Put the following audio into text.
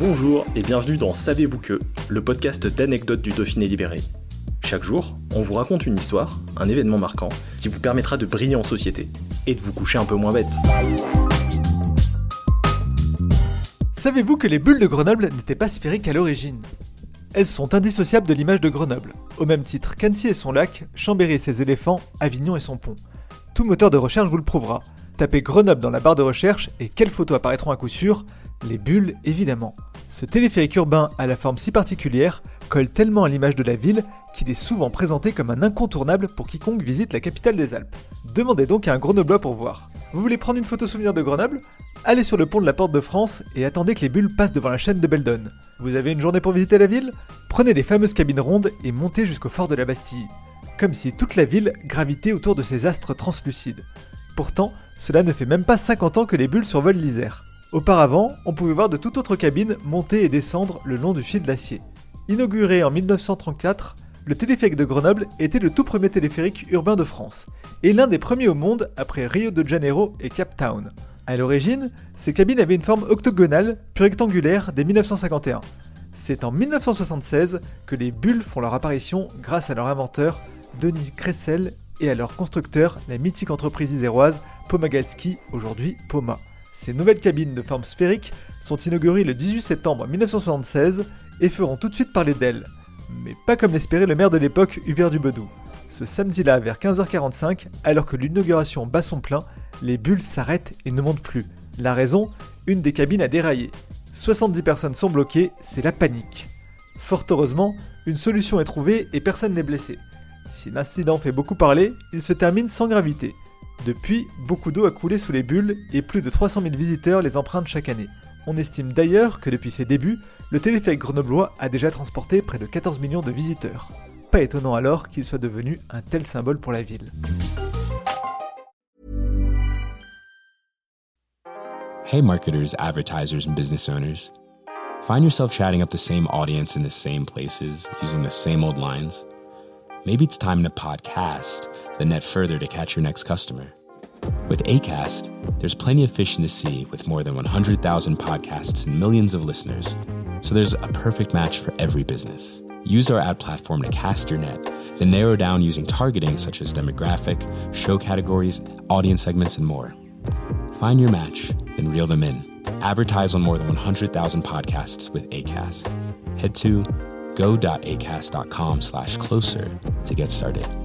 Bonjour et bienvenue dans Savez-vous que, le podcast d'anecdotes du Dauphiné libéré. Chaque jour, on vous raconte une histoire, un événement marquant, qui vous permettra de briller en société et de vous coucher un peu moins bête. Savez-vous que les bulles de Grenoble n'étaient pas sphériques à l'origine? Elles sont indissociables de l'image de Grenoble, au même titre qu'Annecy et son lac, Chambéry et ses éléphants, Avignon et son pont. Tout moteur de recherche vous le prouvera. Tapez Grenoble dans la barre de recherche et quelles photos apparaîtront à coup sûr? Les bulles, évidemment. Ce téléphérique urbain à la forme si particulière colle tellement à l'image de la ville qu'il est souvent présenté comme un incontournable pour quiconque visite la capitale des Alpes. Demandez donc à un Grenoblois pour voir. Vous voulez prendre une photo souvenir de Grenoble? Allez sur le pont de la Porte de France et attendez que les bulles passent devant la chaîne de Beldon. Vous avez une journée pour visiter la ville? Prenez les fameuses cabines rondes et montez jusqu'au fort de la Bastille. Comme si toute la ville gravitait autour de ces astres translucides. Pourtant, cela ne fait même pas 50 ans que les bulles survolent l'Isère. Auparavant, on pouvait voir de toute autre cabine monter et descendre le long du fil d'acier. Inauguré en 1934, le téléphérique de Grenoble était le tout premier téléphérique urbain de France, et l'un des premiers au monde après Rio de Janeiro et Cape Town. À l'origine, ces cabines avaient une forme octogonale, puis rectangulaire dès 1951. C'est en 1976 que les bulles font leur apparition grâce à leur inventeur, Denis Cressel, et à leur constructeur, la mythique entreprise iséroise Pomagalski, aujourd'hui Poma. Ces nouvelles cabines de forme sphérique sont inaugurées le 18 septembre 1976 et feront tout de suite parler d'elles. Mais pas comme l'espérait le maire de l'époque, Hubert Dubedou. Ce samedi-là, vers 15h45, alors que l'inauguration bat son plein, les bulles s'arrêtent et ne montent plus. La raison Une des cabines a déraillé. 70 personnes sont bloquées, c'est la panique. Fort heureusement, une solution est trouvée et personne n'est blessé. Si l'incident fait beaucoup parler, il se termine sans gravité. Depuis, beaucoup d'eau a coulé sous les bulles et plus de 300 000 visiteurs les empruntent chaque année. On estime d'ailleurs que depuis ses débuts, le téléphérique grenoblois a déjà transporté près de 14 millions de visiteurs. Pas étonnant alors qu'il soit devenu un tel symbole pour la ville. Hey, marketers, advertisers, and business owners. Find yourself chatting up the same audience in the same places, using the same old lines? Maybe it's time to podcast the net further to catch your next customer. With ACAST, there's plenty of fish in the sea with more than 100,000 podcasts and millions of listeners. So there's a perfect match for every business. Use our ad platform to cast your net, then narrow down using targeting such as demographic, show categories, audience segments, and more. Find your match, then reel them in. Advertise on more than 100,000 podcasts with ACAST. Head to go.acast.com slash closer to get started.